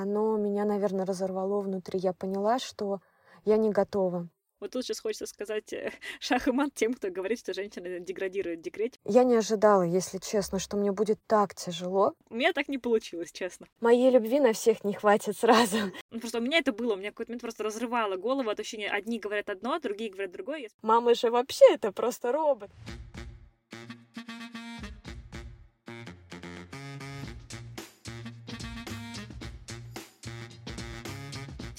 оно меня, наверное, разорвало внутри. Я поняла, что я не готова. Вот тут сейчас хочется сказать э, шах и мат тем, кто говорит, что женщина деградирует в декрете. Я не ожидала, если честно, что мне будет так тяжело. У меня так не получилось, честно. Моей любви на всех не хватит сразу. Ну, просто у меня это было, у меня какой-то момент просто разрывало голову от ощущения, одни говорят одно, другие говорят другое. Мама же вообще это просто робот.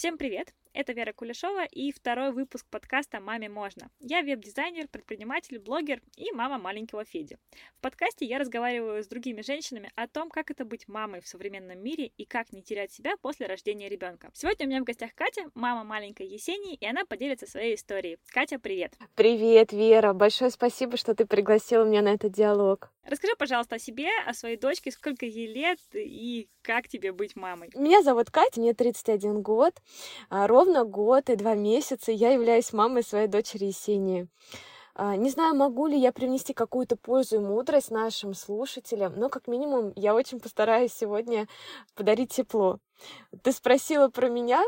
Всем привет! Это Вера Кулешова и второй выпуск подкаста «Маме можно». Я веб-дизайнер, предприниматель, блогер и мама маленького Феди. В подкасте я разговариваю с другими женщинами о том, как это быть мамой в современном мире и как не терять себя после рождения ребенка. Сегодня у меня в гостях Катя, мама маленькой Есении, и она поделится своей историей. Катя, привет! Привет, Вера! Большое спасибо, что ты пригласила меня на этот диалог. Расскажи, пожалуйста, о себе, о своей дочке, сколько ей лет и как тебе быть мамой. Меня зовут Катя, мне 31 год. А, ровно год и два месяца я являюсь мамой своей дочери Есении. А, не знаю, могу ли я привнести какую-то пользу и мудрость нашим слушателям, но как минимум я очень постараюсь сегодня подарить тепло. Ты спросила про меня,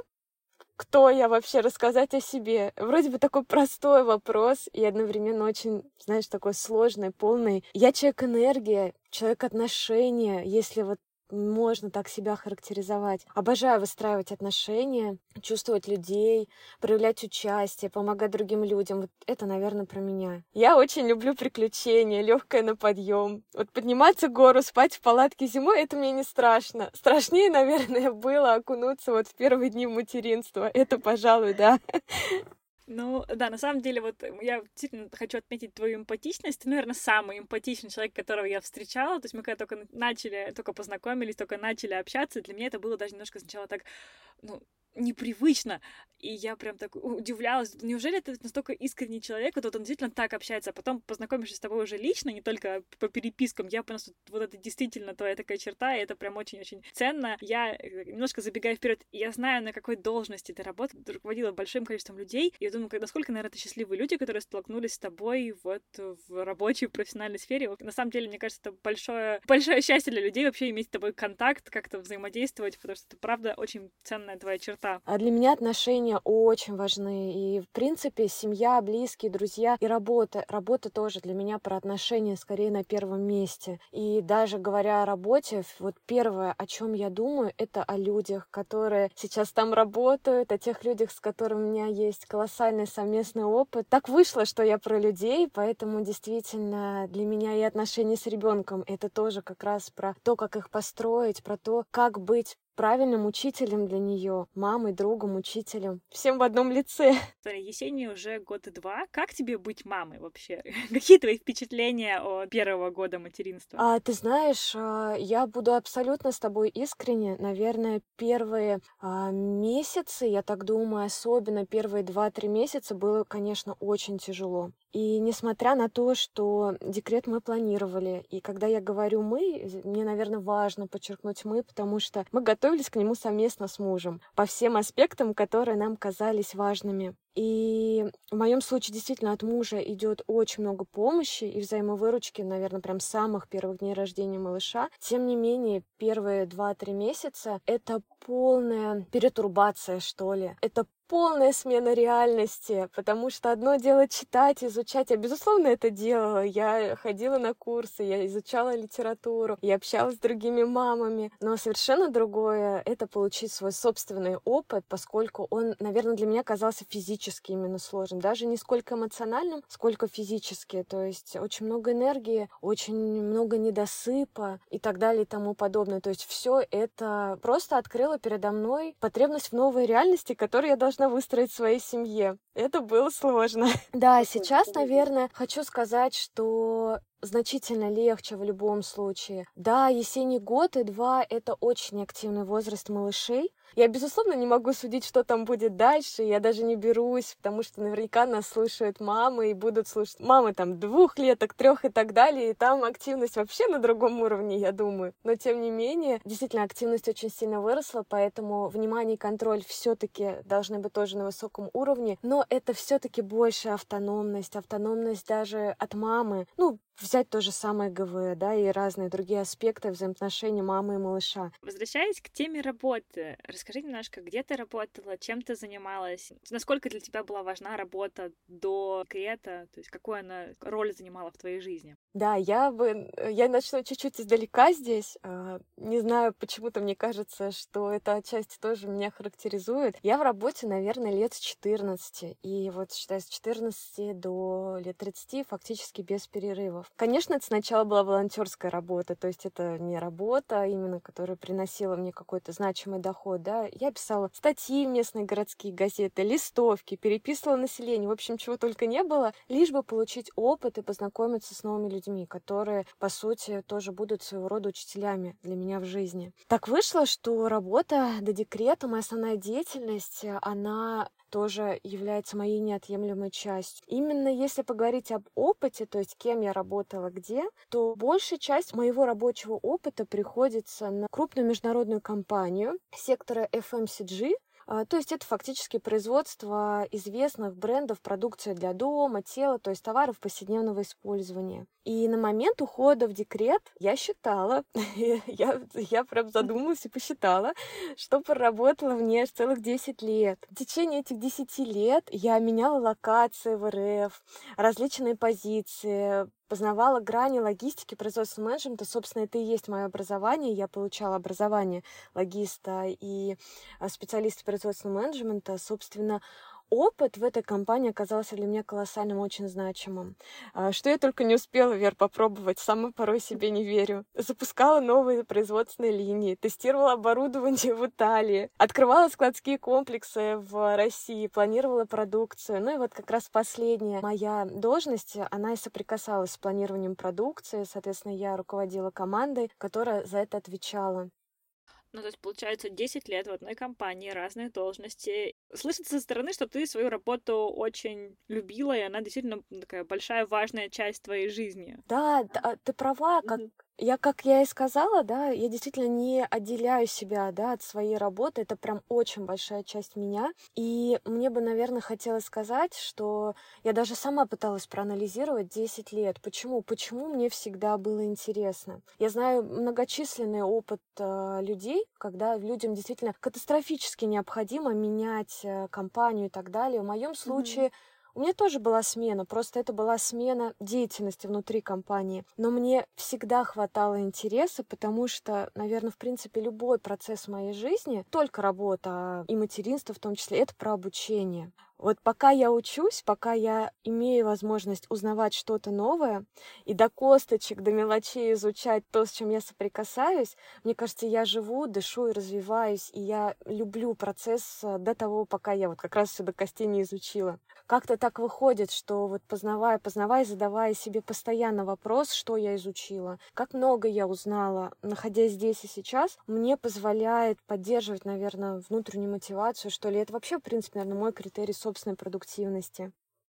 кто я вообще, рассказать о себе. Вроде бы такой простой вопрос и одновременно очень, знаешь, такой сложный, полный. Я человек энергия, человек отношения, если вот можно так себя характеризовать. Обожаю выстраивать отношения, чувствовать людей, проявлять участие, помогать другим людям. Вот это, наверное, про меня. Я очень люблю приключения, легкое на подъем. Вот подниматься гору, спать в палатке зимой, это мне не страшно. Страшнее, наверное, было окунуться вот в первые дни материнства. Это, пожалуй, да. Ну, да, на самом деле, вот я действительно хочу отметить твою эмпатичность. Ты, наверное, самый эмпатичный человек, которого я встречала. То есть мы когда только начали, только познакомились, только начали общаться, для меня это было даже немножко сначала так, ну, непривычно. И я прям так удивлялась, неужели это настолько искренний человек, вот он действительно так общается, а потом познакомившись с тобой уже лично, не только по перепискам, я что вот это действительно твоя такая черта, и это прям очень-очень ценно. Я э, немножко забегаю вперед, я знаю, на какой должности ты работаешь, руководила большим количеством людей, и я думаю, насколько, наверное, это счастливые люди, которые столкнулись с тобой вот в рабочей, профессиональной сфере. На самом деле, мне кажется, это большое, большое счастье для людей вообще иметь с тобой контакт, как-то взаимодействовать, потому что это, правда, очень ценная твоя черта. А для меня отношения очень важны. И, в принципе, семья, близкие, друзья и работа. Работа тоже для меня про отношения скорее на первом месте. И даже говоря о работе, вот первое, о чем я думаю, это о людях, которые сейчас там работают, о тех людях, с которыми у меня есть колоссальный совместный опыт. Так вышло, что я про людей, поэтому действительно для меня и отношения с ребенком это тоже как раз про то, как их построить, про то, как быть правильным учителем для нее, мамой, другом, учителем, всем в одном лице. Есении уже год и два. Как тебе быть мамой вообще? Какие твои впечатления о первого года материнства? А, ты знаешь, а, я буду абсолютно с тобой искренне. Наверное, первые а, месяцы, я так думаю, особенно первые два-три месяца было, конечно, очень тяжело. И несмотря на то, что декрет мы планировали, и когда я говорю «мы», мне, наверное, важно подчеркнуть «мы», потому что мы готовились к нему совместно с мужем по всем аспектам, которые нам казались важными. И в моем случае действительно от мужа идет очень много помощи и взаимовыручки, наверное, прям с самых первых дней рождения малыша. Тем не менее, первые два-три месяца это полная перетурбация, что ли. Это полная смена реальности, потому что одно дело читать, изучать. Я, безусловно, это делала. Я ходила на курсы, я изучала литературу, я общалась с другими мамами. Но совершенно другое — это получить свой собственный опыт, поскольку он, наверное, для меня казался физически именно сложным. Даже не сколько эмоциональным, сколько физически. То есть очень много энергии, очень много недосыпа и так далее и тому подобное. То есть все это просто открыло передо мной потребность в новой реальности, которую я должна должна выстроить в своей семье. Это было сложно. Да, сейчас, наверное, хочу сказать, что значительно легче в любом случае. Да, есенний год и два — это очень активный возраст малышей. Я, безусловно, не могу судить, что там будет дальше. Я даже не берусь, потому что наверняка нас слушают мамы и будут слушать мамы там двух леток, трех и так далее. И там активность вообще на другом уровне, я думаю. Но, тем не менее, действительно, активность очень сильно выросла, поэтому внимание и контроль все-таки должны быть тоже на высоком уровне. Но это все-таки больше автономность, автономность даже от мамы. Ну, взять то же самое ГВ, да, и разные другие аспекты взаимоотношений мамы и малыша. Возвращаясь к теме работы, расскажи немножко, где ты работала, чем ты занималась, насколько для тебя была важна работа до крета, то есть какую она роль занимала в твоей жизни? Да, я бы, я начну чуть-чуть издалека здесь. А, не знаю, почему-то мне кажется, что эта отчасти тоже меня характеризует. Я в работе, наверное, лет с 14. И вот, считай, с 14 до лет 30 фактически без перерывов. Конечно, это сначала была волонтерская работа, то есть это не работа а именно, которая приносила мне какой-то значимый доход, да. Я писала статьи в местные городские газеты, листовки, переписывала население, в общем, чего только не было, лишь бы получить опыт и познакомиться с новыми людьми, которые, по сути, тоже будут своего рода учителями для меня в жизни. Так вышло, что работа до декрета, моя основная деятельность, она тоже является моей неотъемлемой частью. Именно если поговорить об опыте, то есть кем я работала где, то большая часть моего рабочего опыта приходится на крупную международную компанию сектора FMCG, то есть это фактически производство известных брендов продукции для дома, тела, то есть товаров повседневного использования. И на момент ухода в декрет я считала, я, я прям задумалась и посчитала, что проработала в ней аж целых 10 лет. В течение этих 10 лет я меняла локации в РФ, различные позиции, познавала грани логистики, производственного менеджмента. Собственно, это и есть мое образование. Я получала образование логиста и а, специалиста производственного менеджмента. Собственно, опыт в этой компании оказался для меня колоссальным, очень значимым. А, что я только не успела, Вер, попробовать, сама порой себе не верю. Запускала новые производственные линии, тестировала оборудование в Италии, открывала складские комплексы в России, планировала продукцию. Ну и вот как раз последняя моя должность, она и соприкасалась с планированием продукции. Соответственно, я руководила командой, которая за это отвечала. Ну, то есть, получается, 10 лет в одной компании, разные должности. Слышится со стороны, что ты свою работу очень любила, и она действительно такая большая, важная часть твоей жизни. Да, да ты права, как, я, как я и сказала, да, я действительно не отделяю себя, да, от своей работы. Это прям очень большая часть меня. И мне бы, наверное, хотелось сказать, что я даже сама пыталась проанализировать 10 лет. Почему? Почему мне всегда было интересно? Я знаю многочисленный опыт э, людей, когда людям действительно катастрофически необходимо менять э, компанию и так далее. В моем случае mm-hmm у меня тоже была смена, просто это была смена деятельности внутри компании. Но мне всегда хватало интереса, потому что, наверное, в принципе, любой процесс в моей жизни, только работа и материнство в том числе, это про обучение. Вот пока я учусь, пока я имею возможность узнавать что-то новое и до косточек, до мелочей изучать то, с чем я соприкасаюсь, мне кажется, я живу, дышу и развиваюсь, и я люблю процесс э, до того, пока я вот как раз все до костей не изучила. Как-то так выходит, что вот познавая, познавая, задавая себе постоянно вопрос, что я изучила, как много я узнала, находясь здесь и сейчас, мне позволяет поддерживать, наверное, внутреннюю мотивацию, что ли. Это вообще, в принципе, наверное, мой критерий собственной продуктивности.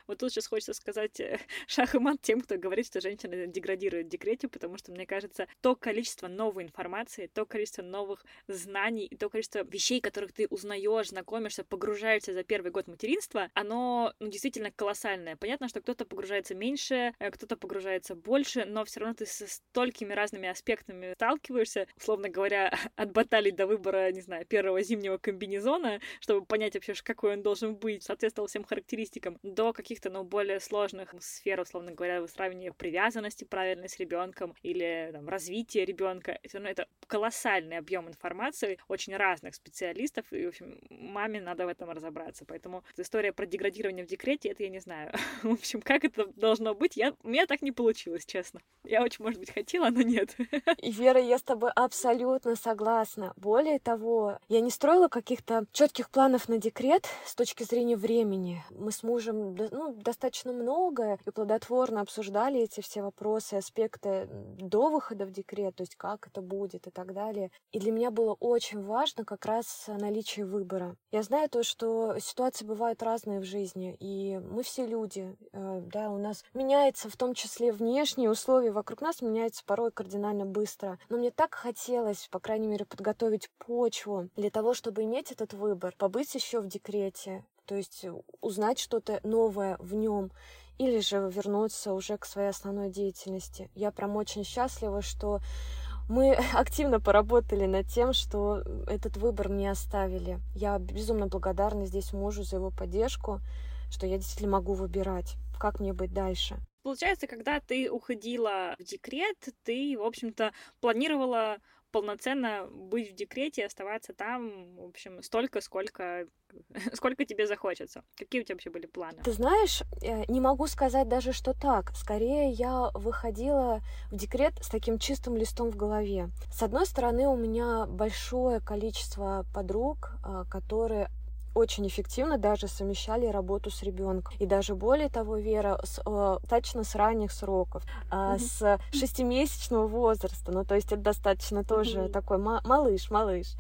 Вот тут сейчас хочется сказать э, шах и мат тем, кто говорит, что женщина деградирует в декрете, потому что, мне кажется, то количество новой информации, то количество новых знаний и то количество вещей, которых ты узнаешь, знакомишься, погружаешься за первый год материнства, оно ну, действительно колоссальное. Понятно, что кто-то погружается меньше, э, кто-то погружается больше, но все равно ты со столькими разными аспектами сталкиваешься, условно говоря, от баталий до выбора, не знаю, первого зимнего комбинезона, чтобы понять вообще, какой он должен быть, соответствовал всем характеристикам, до каких каких-то, ну, более сложных сфер, условно говоря, выстраивания привязанности правильной с ребенком или там, развития ребенка. Это, ну, это колоссальный объем информации очень разных специалистов, и, в общем, маме надо в этом разобраться. Поэтому история про деградирование в декрете, это я не знаю. в общем, как это должно быть, я... у меня так не получилось, честно. Я очень, может быть, хотела, но нет. и, Вера, я с тобой абсолютно согласна. Более того, я не строила каких-то четких планов на декрет с точки зрения времени. Мы с мужем, ну, достаточно много и плодотворно обсуждали эти все вопросы, аспекты до выхода в декрет, то есть как это будет и так далее. И для меня было очень важно как раз наличие выбора. Я знаю то, что ситуации бывают разные в жизни, и мы все люди, э, да, у нас меняется в том числе внешние условия вокруг нас меняются порой кардинально быстро. Но мне так хотелось, по крайней мере, подготовить почву для того, чтобы иметь этот выбор, побыть еще в декрете, то есть э, узнать что-то новое в нем или же вернуться уже к своей основной деятельности. Я прям очень счастлива, что мы активно поработали над тем, что этот выбор мне оставили. Я безумно благодарна здесь мужу за его поддержку, что я действительно могу выбирать, как мне быть дальше. Получается, когда ты уходила в декрет, ты, в общем-то, планировала полноценно быть в декрете и оставаться там, в общем, столько, сколько, сколько тебе захочется. Какие у тебя вообще были планы? Ты знаешь, э, не могу сказать даже, что так. Скорее, я выходила в декрет с таким чистым листом в голове. С одной стороны, у меня большое количество подруг, а, которые очень эффективно даже совмещали работу с ребенком. И даже более того, Вера, с, э, точно с ранних сроков, э, mm-hmm. с шестимесячного возраста. Ну, то есть это достаточно тоже mm-hmm. такой малыш, малыш.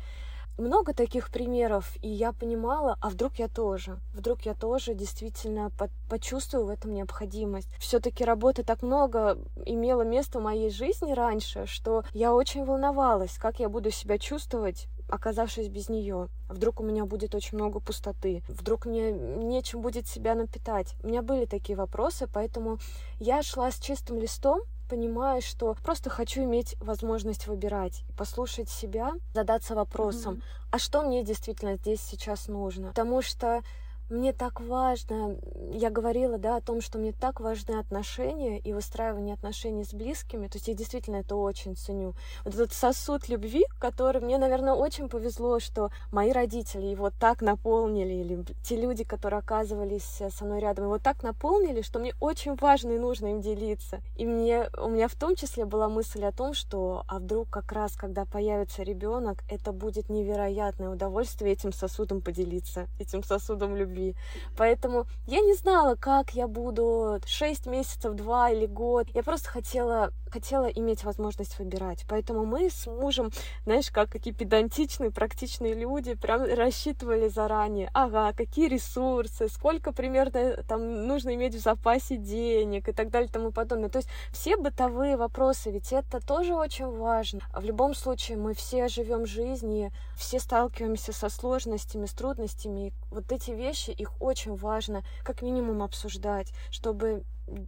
Много таких примеров, и я понимала, а вдруг я тоже, вдруг я тоже действительно по- почувствую в этом необходимость. Все-таки работы так много имело место в моей жизни раньше, что я очень волновалась, как я буду себя чувствовать оказавшись без нее. Вдруг у меня будет очень много пустоты, вдруг мне нечем будет себя напитать. У меня были такие вопросы, поэтому я шла с чистым листом, понимая, что просто хочу иметь возможность выбирать, послушать себя, задаться вопросом, mm-hmm. а что мне действительно здесь сейчас нужно. Потому что мне так важно, я говорила, да, о том, что мне так важны отношения и выстраивание отношений с близкими, то есть я действительно это очень ценю. Вот этот сосуд любви, который мне, наверное, очень повезло, что мои родители его так наполнили, или те люди, которые оказывались со мной рядом, его так наполнили, что мне очень важно и нужно им делиться. И мне, у меня в том числе была мысль о том, что а вдруг как раз, когда появится ребенок, это будет невероятное удовольствие этим сосудом поделиться, этим сосудом любви любви. Поэтому я не знала, как я буду 6 месяцев, 2 или год. Я просто хотела, хотела иметь возможность выбирать. Поэтому мы с мужем, знаешь, как какие педантичные, практичные люди, прям рассчитывали заранее. Ага, какие ресурсы, сколько примерно там нужно иметь в запасе денег и так далее и тому подобное. То есть все бытовые вопросы, ведь это тоже очень важно. В любом случае мы все живем жизнь и все сталкиваемся со сложностями, с трудностями. И вот эти вещи вещи, их очень важно как минимум обсуждать, чтобы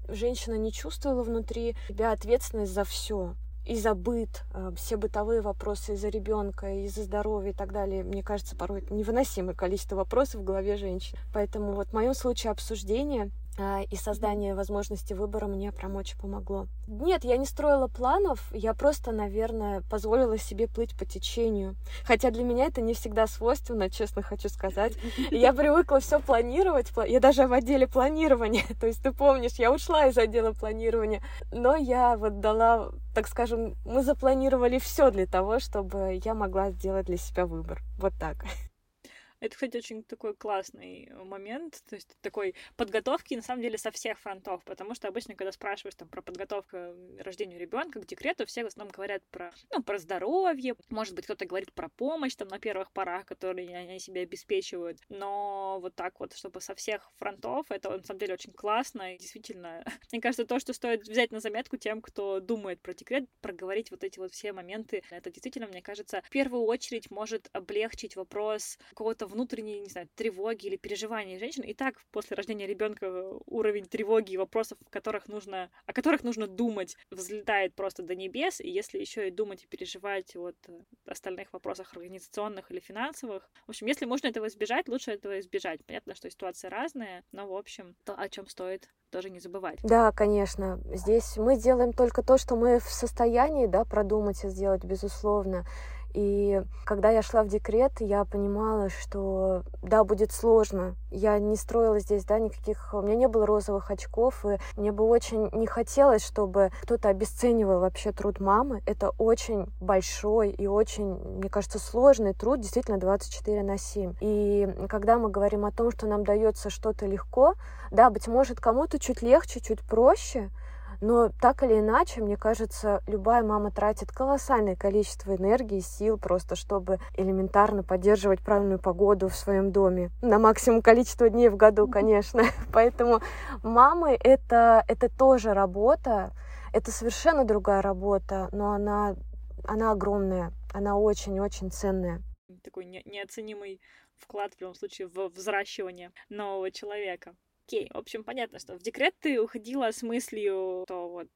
женщина не чувствовала внутри себя ответственность за все и за быт, э, все бытовые вопросы из-за ребенка, из-за здоровья и так далее. Мне кажется, порой невыносимое количество вопросов в голове женщин. Поэтому вот в моем случае обсуждение и создание возможности выбора мне прям очень помогло. Нет, я не строила планов, я просто, наверное, позволила себе плыть по течению. Хотя для меня это не всегда свойственно, честно хочу сказать. Я привыкла все планировать, я даже в отделе планирования, то есть ты помнишь, я ушла из отдела планирования, но я вот дала, так скажем, мы запланировали все для того, чтобы я могла сделать для себя выбор. Вот так. Это, кстати, очень такой классный э, момент, то есть такой подготовки, на самом деле, со всех фронтов, потому что обычно, когда спрашиваешь там про подготовку к рождению ребенка, к декрету, все в основном говорят про, ну, про здоровье, может быть, кто-то говорит про помощь там на первых порах, которые они себя обеспечивают, но вот так вот, чтобы со всех фронтов, это на самом деле очень классно, и действительно, мне кажется, то, что стоит взять на заметку тем, кто думает про декрет, проговорить вот эти вот все моменты, это действительно, мне кажется, в первую очередь может облегчить вопрос какого-то внутренней, не знаю, тревоги или переживания женщин. И так после рождения ребенка уровень тревоги и вопросов, в которых нужно, о которых нужно думать, взлетает просто до небес. И если еще и думать и переживать вот остальных вопросах организационных или финансовых, в общем, если можно этого избежать, лучше этого избежать. Понятно, что ситуация разная, но в общем, то, о чем стоит тоже не забывать. Да, конечно. Здесь мы делаем только то, что мы в состоянии, да, продумать и сделать, безусловно. И когда я шла в декрет, я понимала, что да, будет сложно. Я не строила здесь, да, никаких... У меня не было розовых очков, и мне бы очень не хотелось, чтобы кто-то обесценивал вообще труд мамы. Это очень большой и очень, мне кажется, сложный труд, действительно 24 на 7. И когда мы говорим о том, что нам дается что-то легко, да, быть может, кому-то чуть легче, чуть проще, но так или иначе, мне кажется, любая мама тратит колоссальное количество энергии, сил просто, чтобы элементарно поддерживать правильную погоду в своем доме. На максимум количество дней в году, конечно. Поэтому мамы это, это тоже работа. Это совершенно другая работа, но она, она огромная, она очень-очень ценная. Такой не, неоценимый вклад в любом случае в взращивание нового человека. Окей. В общем, понятно, что в декрет ты уходила с мыслью, что вот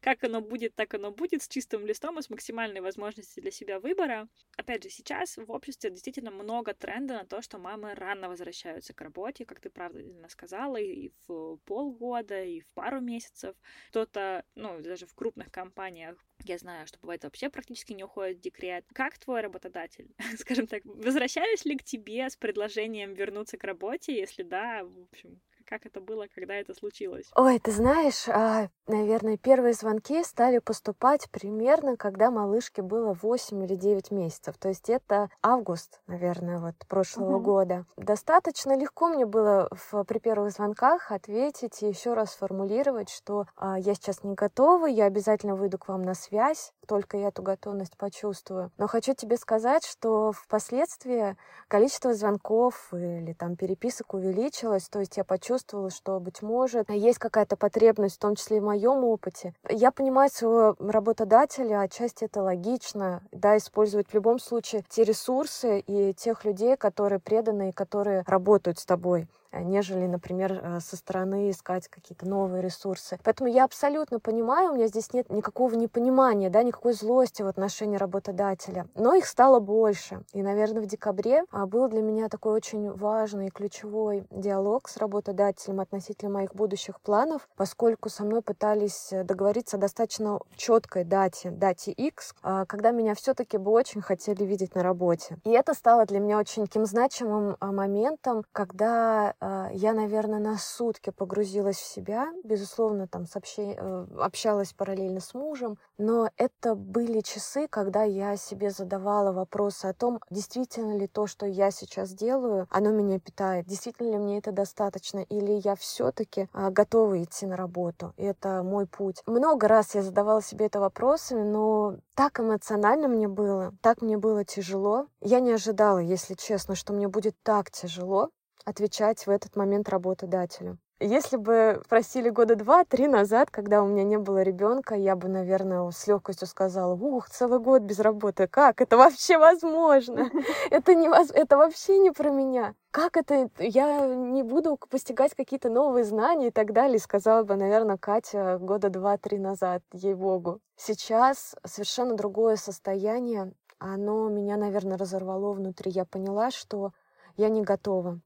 как оно будет, так оно будет, с чистым листом и с максимальной возможностью для себя выбора. Опять же, сейчас в обществе действительно много тренда на то, что мамы рано возвращаются к работе, как ты правильно сказала, и в полгода, и в пару месяцев. Кто-то, ну, даже в крупных компаниях я знаю, что бывает вообще практически не уходит в декрет. Как твой работодатель, скажем так, возвращались ли к тебе с предложением вернуться к работе? Если да, в общем, как это было, когда это случилось? Ой, ты знаешь, а, наверное, первые звонки стали поступать примерно, когда малышке было 8 или 9 месяцев. То есть это август, наверное, вот прошлого угу. года. Достаточно легко мне было в, при первых звонках ответить и еще раз сформулировать, что а, я сейчас не готова, я обязательно выйду к вам на связь, только я эту готовность почувствую. Но хочу тебе сказать, что впоследствии количество звонков или там переписок увеличилось, то есть я почувствовала, почувствовала, что, быть может, есть какая-то потребность, в том числе и в моем опыте. Я понимаю своего работодателя, отчасти это логично, да, использовать в любом случае те ресурсы и тех людей, которые преданы и которые работают с тобой. Э, нежели, например, э, со стороны искать какие-то новые ресурсы. Поэтому я абсолютно понимаю, у меня здесь нет никакого непонимания, да, никакой злости в отношении работодателя. Но их стало больше. И, наверное, в декабре а, был для меня такой очень важный и ключевой диалог с работодателем относительно моих будущих планов, поскольку со мной пытались э, договориться о достаточно четкой дате, дате X, а, когда меня все-таки бы очень хотели видеть на работе. И это стало для меня очень таким значимым а, моментом, когда я, наверное, на сутки погрузилась в себя. Безусловно, там сообще... Э, общалась параллельно с мужем. Но это были часы, когда я себе задавала вопросы о том, действительно ли то, что я сейчас делаю, оно меня питает. Действительно ли мне это достаточно? Или я все-таки а, готова идти на работу? И это мой путь. Много раз я задавала себе это вопросами, но так эмоционально мне было, так мне было тяжело. Я не ожидала, если честно, что мне будет так тяжело отвечать в этот момент работодателю. Если бы просили года два-три назад, когда у меня не было ребенка, я бы, наверное, с легкостью сказала, ух, целый год без работы, как это вообще возможно? Это, не это вообще не про меня. Как это? Я не буду постигать какие-то новые знания и так далее, сказала бы, наверное, Катя года два-три назад, ей-богу. Сейчас совершенно другое состояние. Оно меня, наверное, разорвало внутри. Я поняла, что я не готова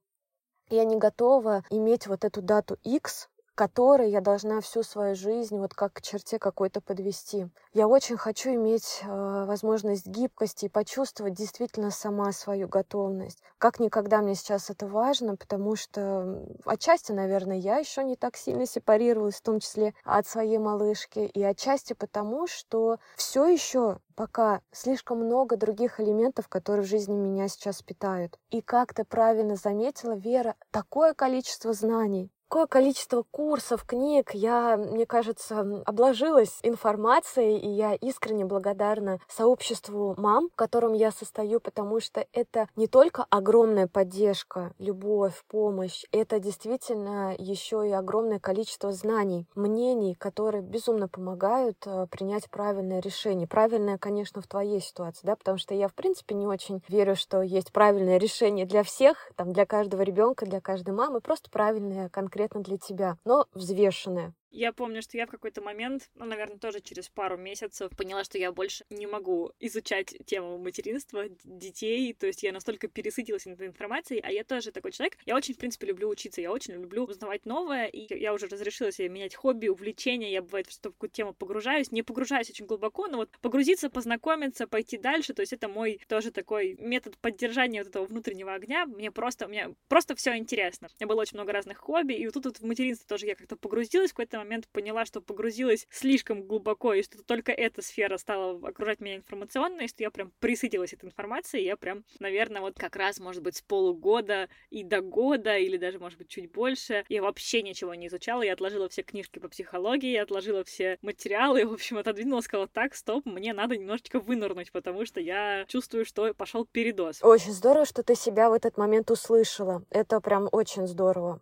я не готова иметь вот эту дату X, которой я должна всю свою жизнь вот как к черте какой-то подвести. Я очень хочу иметь э, возможность гибкости и почувствовать действительно сама свою готовность. Как никогда мне сейчас это важно, потому что отчасти, наверное, я еще не так сильно сепарировалась, в том числе от своей малышки, и отчасти потому, что все еще пока слишком много других элементов, которые в жизни меня сейчас питают. И как ты правильно заметила, Вера, такое количество знаний, Какое количество курсов, книг я, мне кажется, обложилась информацией, и я искренне благодарна сообществу мам, в котором я состою, потому что это не только огромная поддержка, любовь, помощь, это действительно еще и огромное количество знаний, мнений, которые безумно помогают э, принять правильное решение. Правильное, конечно, в твоей ситуации, да, потому что я, в принципе, не очень верю, что есть правильное решение для всех, там, для каждого ребенка, для каждой мамы, просто правильное конкретное конкретно для тебя, но взвешенное. Я помню, что я в какой-то момент, ну, наверное, тоже через пару месяцев поняла, что я больше не могу изучать тему материнства, детей, то есть я настолько пересытилась этой информацией, а я тоже такой человек. Я очень, в принципе, люблю учиться, я очень люблю узнавать новое, и я уже разрешила себе менять хобби, увлечения, я, бывает, в какую-то тему погружаюсь, не погружаюсь очень глубоко, но вот погрузиться, познакомиться, пойти дальше, то есть это мой тоже такой метод поддержания вот этого внутреннего огня, мне просто, мне просто все интересно. У меня было очень много разных хобби, и вот тут вот в материнство тоже я как-то погрузилась в какой-то момент поняла, что погрузилась слишком глубоко, и что только эта сфера стала окружать меня информационно, и что я прям присытилась этой информацией, я прям, наверное, вот как раз, может быть, с полугода и до года, или даже, может быть, чуть больше, я вообще ничего не изучала, я отложила все книжки по психологии, я отложила все материалы, в общем, отодвинула, сказала, так, стоп, мне надо немножечко вынырнуть, потому что я чувствую, что пошел передоз. Очень здорово, что ты себя в этот момент услышала. Это прям очень здорово.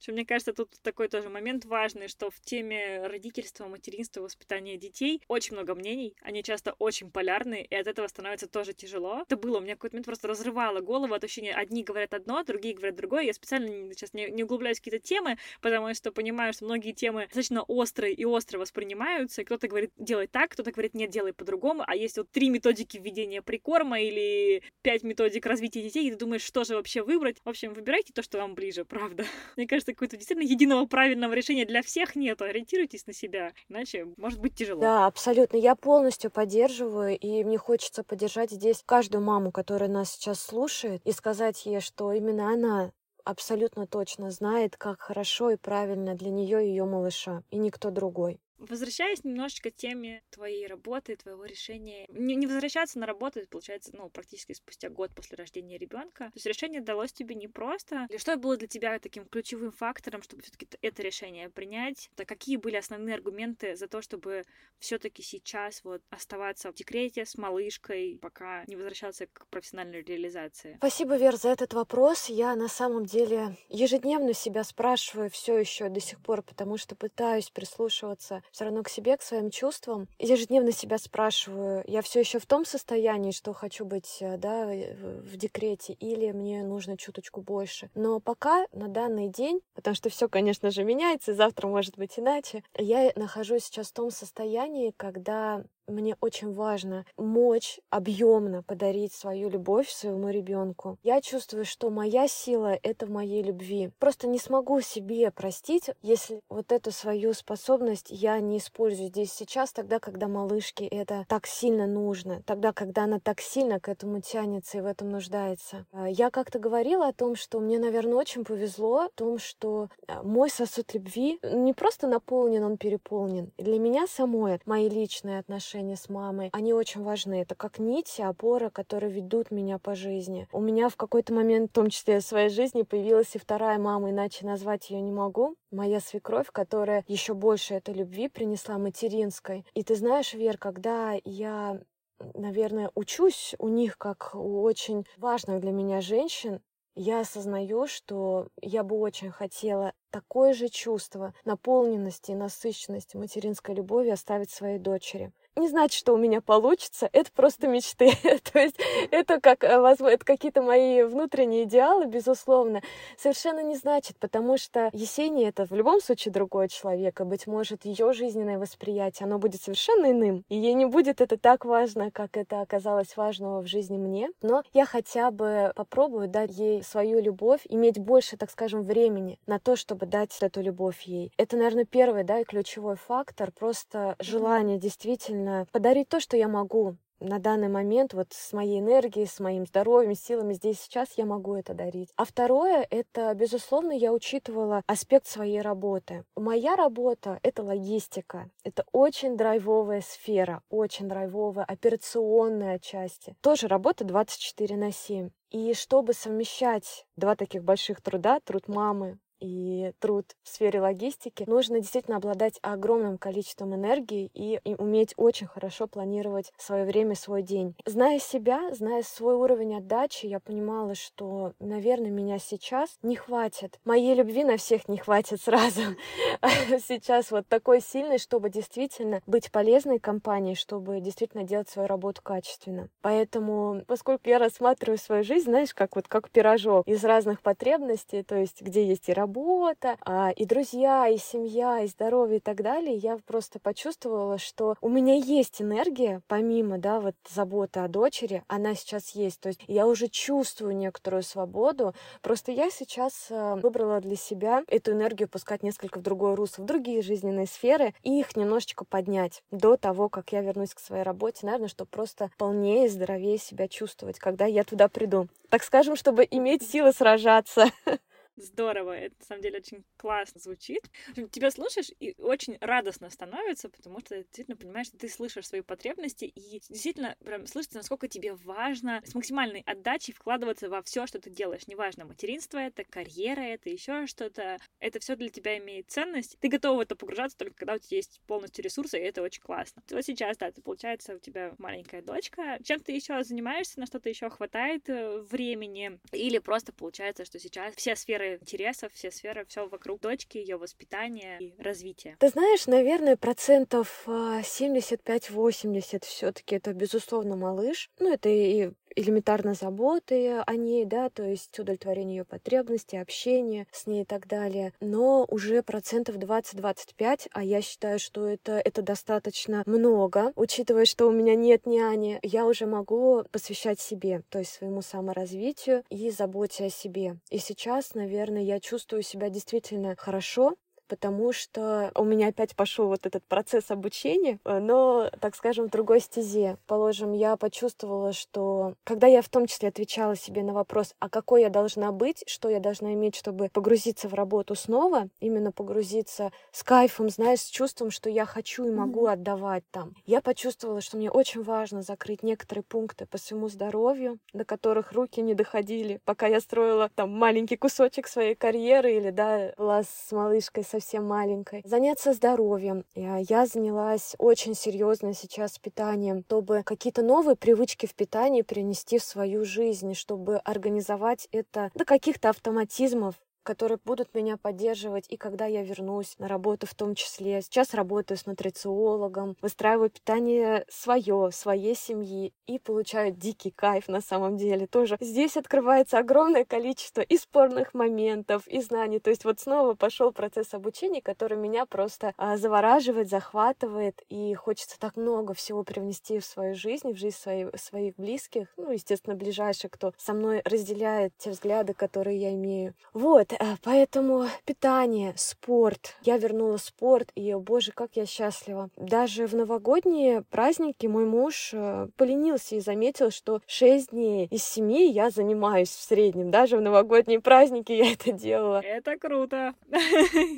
Что мне кажется, тут такой тоже момент важный, что в теме родительства, материнства, воспитания детей очень много мнений, они часто очень полярны, и от этого становится тоже тяжело. Это было, у меня какой-то момент просто разрывало голову от ощущения, одни говорят одно, другие говорят другое. Я специально сейчас не, не углубляюсь в какие-то темы, потому что понимаю, что многие темы достаточно острые и остро воспринимаются, и кто-то говорит, делай так, кто-то говорит, нет, делай по-другому, а есть вот три методики введения прикорма или пять методик развития детей, и ты думаешь, что же вообще выбрать. В общем, выбирайте то, что вам ближе, правда. Мне кажется, какого-то действительно единого правильного решения для всех нет. Ориентируйтесь на себя, иначе может быть тяжело. Да, абсолютно. Я полностью поддерживаю, и мне хочется поддержать здесь каждую маму, которая нас сейчас слушает, и сказать ей, что именно она абсолютно точно знает, как хорошо и правильно для нее и ее малыша, и никто другой. Возвращаясь немножечко к теме твоей работы, твоего решения, не, не возвращаться на работу, получается, ну, практически спустя год после рождения ребенка. То есть решение далось тебе непросто. Или что было для тебя таким ключевым фактором, чтобы все-таки это решение принять? То какие были основные аргументы за то, чтобы все-таки сейчас вот оставаться в декрете с малышкой, пока не возвращаться к профессиональной реализации? Спасибо, Вер, за этот вопрос. Я на самом деле ежедневно себя спрашиваю все еще до сих пор, потому что пытаюсь прислушиваться все равно к себе, к своим чувствам. Ежедневно себя спрашиваю, я все еще в том состоянии, что хочу быть э, да, в декрете, или мне нужно чуточку больше. Но пока на данный день, потому что все, конечно же, меняется, завтра может быть иначе, я нахожусь сейчас в том состоянии, когда мне очень важно мочь объемно подарить свою любовь своему ребенку. Я чувствую, что моя сила — это в моей любви. Просто не смогу себе простить, если вот эту свою способность я не использую здесь сейчас, тогда, когда малышке это так сильно нужно, тогда, когда она так сильно к этому тянется и в этом нуждается. А, я как-то говорила о том, что мне, наверное, очень повезло в том, что а, мой сосуд любви не просто наполнен, он переполнен. для меня самой мои личные отношения отношения с мамой, они очень важны. Это как нити, опора, которые ведут меня по жизни. У меня в какой-то момент, в том числе в своей жизни, появилась и вторая мама, иначе назвать ее не могу. Моя свекровь, которая еще больше этой любви принесла материнской. И ты знаешь, Вер, когда я наверное, учусь у них как у очень важных для меня женщин, я осознаю, что я бы очень хотела такое же чувство наполненности и насыщенности материнской любови оставить своей дочери не значит, что у меня получится, это просто мечты. То есть это как, э, это какие-то мои внутренние идеалы, безусловно, совершенно не значит, потому что Есения это в любом случае другой человек, и, быть может, ее жизненное восприятие, оно будет совершенно иным, и ей не будет это так важно, как это оказалось важного в жизни мне, но я хотя бы попробую дать ей свою любовь, иметь больше, так скажем, времени на то, чтобы дать эту любовь ей. Это, наверное, первый, да, и ключевой фактор, просто желание действительно действительно подарить то, что я могу на данный момент вот с моей энергией, с моим здоровьем, силами здесь сейчас я могу это дарить. А второе, это, безусловно, я учитывала аспект своей работы. Моя работа — это логистика. Это очень драйвовая сфера, очень драйвовая, операционная части. Тоже работа 24 на 7. И чтобы совмещать два таких больших труда, труд мамы, и труд в сфере логистики, нужно действительно обладать огромным количеством энергии и, и уметь очень хорошо планировать свое время, свой день. Зная себя, зная свой уровень отдачи, я понимала, что, наверное, меня сейчас не хватит. Моей любви на всех не хватит сразу. Сейчас вот такой сильной, чтобы действительно быть полезной компании, чтобы действительно делать свою работу качественно. Поэтому, поскольку я рассматриваю свою жизнь, знаешь, как вот как пирожок из разных потребностей, то есть где есть и работа, работа, а, и друзья, и семья, и здоровье и так далее, я просто почувствовала, что у меня есть энергия, помимо, да, вот заботы о дочери, она сейчас есть. То есть я уже чувствую некоторую свободу, просто я сейчас а, выбрала для себя эту энергию пускать несколько в другое русло, в другие жизненные сферы, и их немножечко поднять до того, как я вернусь к своей работе, наверное, чтобы просто полнее здоровее себя чувствовать, когда я туда приду. Так скажем, чтобы иметь силы сражаться. Здорово, это на самом деле очень классно звучит. Тебя слушаешь и очень радостно становится, потому что действительно понимаешь, что ты слышишь свои потребности и действительно прям слышится, насколько тебе важно с максимальной отдачей вкладываться во все, что ты делаешь. Неважно, материнство это, карьера это, еще что-то. Это все для тебя имеет ценность. Ты готова в это погружаться только когда у тебя есть полностью ресурсы, и это очень классно. Вот сейчас, да, ты, получается, у тебя маленькая дочка. Чем ты еще занимаешься, на что-то еще хватает э, времени? Или просто получается, что сейчас все сферы интересов, все сферы, все вокруг дочки, ее воспитания и развития? Ты знаешь, наверное, процентов 75-80 а, все-таки это, безусловно, малыш. Ну, это и элементарно заботы о ней, да, то есть удовлетворение ее потребностей, общение с ней и так далее. Но уже процентов 20-25, а я считаю, что это, это достаточно много, учитывая, что у меня нет няни, я уже могу посвящать себе, то есть своему саморазвитию и заботе о себе. И сейчас, наверное, я чувствую себя действительно хорошо, потому что у меня опять пошел вот этот процесс обучения, э, но, так скажем, в другой стезе. Положим, я почувствовала, что когда я в том числе отвечала себе на вопрос, а какой я должна быть, что я должна иметь, чтобы погрузиться в работу снова, именно погрузиться с кайфом, знаешь, с чувством, что я хочу и могу mm-hmm. отдавать там. Я почувствовала, что мне очень важно закрыть некоторые пункты по своему здоровью, до которых руки не доходили, пока я строила там маленький кусочек своей карьеры или, да, была с малышкой со совсем маленькой. Заняться здоровьем. Я занялась очень серьезно сейчас питанием, чтобы какие-то новые привычки в питании принести в свою жизнь, чтобы организовать это до каких-то автоматизмов, которые будут меня поддерживать и когда я вернусь на работу в том числе. Сейчас работаю с нутрициологом, выстраиваю питание свое, своей семьи и получаю дикий кайф на самом деле тоже. Здесь открывается огромное количество и спорных моментов, и знаний. То есть вот снова пошел процесс обучения, который меня просто а, завораживает, захватывает, и хочется так много всего привнести в свою жизнь, в жизнь своих, своих близких, ну, естественно, ближайших, кто со мной разделяет те взгляды, которые я имею. Вот, вот, э, поэтому питание, спорт. Я вернула спорт, и, боже, как я счастлива. Даже в новогодние праздники мой муж э, поленился и заметил, что 6 дней из 7 я занимаюсь в среднем. Даже в новогодние праздники я это делала. Это круто.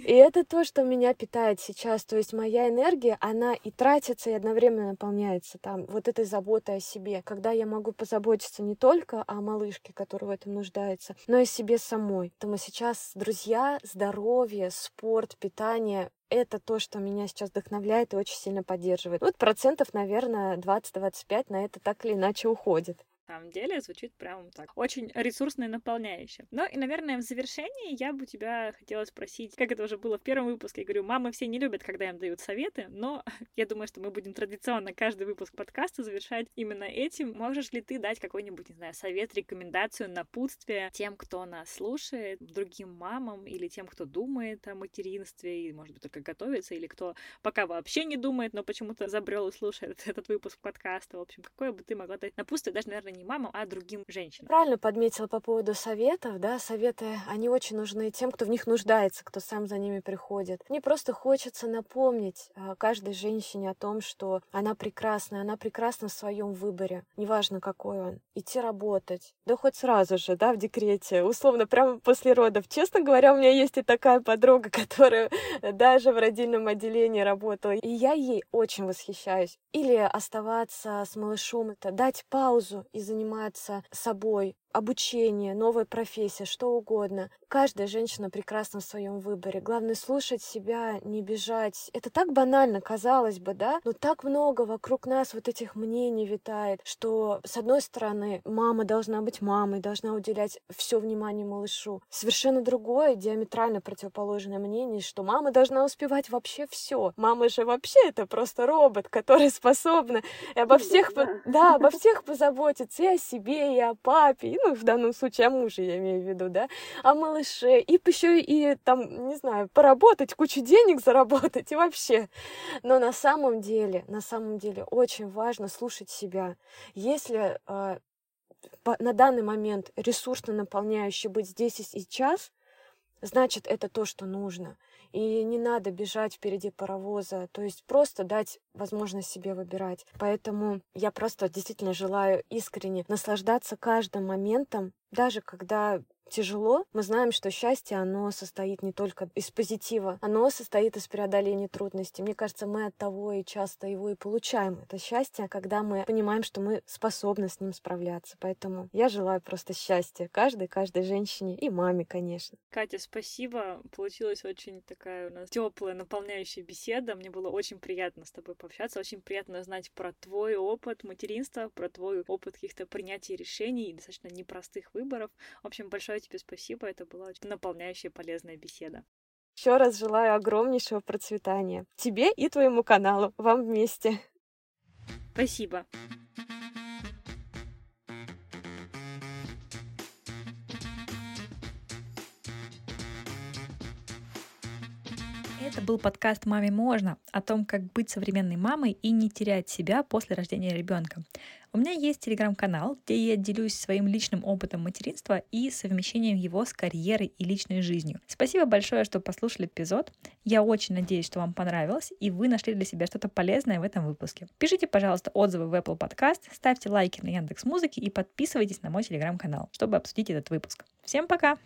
И это то, что меня питает сейчас. То есть моя энергия, она и тратится, и одновременно наполняется там вот этой заботой о себе. Когда я могу позаботиться не только о малышке, которая в этом нуждается, но и о себе самой. Поэтому сейчас сейчас друзья, здоровье, спорт, питание это то, что меня сейчас вдохновляет и очень сильно поддерживает. Вот процентов, наверное, 20-25 на это так или иначе уходит самом деле звучит прям так. Очень ресурсно и наполняюще. Ну и, наверное, в завершении я бы тебя хотела спросить, как это уже было в первом выпуске. Я говорю, мамы все не любят, когда им дают советы, но я думаю, что мы будем традиционно каждый выпуск подкаста завершать именно этим. Можешь ли ты дать какой-нибудь, не знаю, совет, рекомендацию, напутствие тем, кто нас слушает, другим мамам или тем, кто думает о материнстве и, может быть, только готовится, или кто пока вообще не думает, но почему-то забрел и слушает этот выпуск подкаста. В общем, какое бы ты могла дать напутствие, даже, наверное, не не мамам, а другим женщинам. Правильно подметила по поводу советов, да, советы, они очень нужны тем, кто в них нуждается, кто сам за ними приходит. Мне просто хочется напомнить а, каждой женщине о том, что она прекрасна, она прекрасна в своем выборе, неважно какой он. Идти работать, да хоть сразу же, да, в декрете, условно, прямо после родов. Честно говоря, у меня есть и такая подруга, которая даже в родильном отделении работала, и я ей очень восхищаюсь. Или оставаться с малышом, это дать паузу из заниматься собой, обучение, новая профессия, что угодно. Каждая женщина прекрасна в своем выборе. Главное слушать себя, не бежать. Это так банально, казалось бы, да? Но так много вокруг нас вот этих мнений витает, что, с одной стороны, мама должна быть мамой, должна уделять все внимание малышу. Совершенно другое, диаметрально противоположное мнение, что мама должна успевать вообще все. Мама же вообще это просто робот, который способна обо всех, да, обо всех позаботиться и о себе, и о папе, ну, в данном случае о муже я имею в виду, да, о малыше, и еще и там, не знаю, поработать, кучу денег заработать и вообще. Но на самом деле, на самом деле очень важно слушать себя. Если э, на данный момент ресурсно наполняющий быть здесь и сейчас, значит, это то, что нужно. И не надо бежать впереди паровоза, то есть просто дать возможность себе выбирать. Поэтому я просто действительно желаю искренне наслаждаться каждым моментом, даже когда тяжело, мы знаем, что счастье, оно состоит не только из позитива, оно состоит из преодоления трудностей. Мне кажется, мы от того и часто его и получаем, это счастье, когда мы понимаем, что мы способны с ним справляться. Поэтому я желаю просто счастья каждой, каждой женщине и маме, конечно. Катя, спасибо. Получилась очень такая у нас теплая, наполняющая беседа. Мне было очень приятно с тобой пообщаться, очень приятно знать про твой опыт материнства, про твой опыт каких-то принятий решений и достаточно непростых выборов. В общем, большое тебе спасибо. Это была очень наполняющая полезная беседа. Еще раз желаю огромнейшего процветания тебе и твоему каналу, вам вместе. Спасибо. Был подкаст «Маме можно» о том, как быть современной мамой и не терять себя после рождения ребенка. У меня есть телеграм-канал, где я делюсь своим личным опытом материнства и совмещением его с карьерой и личной жизнью. Спасибо большое, что послушали эпизод. Я очень надеюсь, что вам понравилось, и вы нашли для себя что-то полезное в этом выпуске. Пишите, пожалуйста, отзывы в Apple Podcast, ставьте лайки на Яндекс Музыке и подписывайтесь на мой телеграм-канал, чтобы обсудить этот выпуск. Всем пока!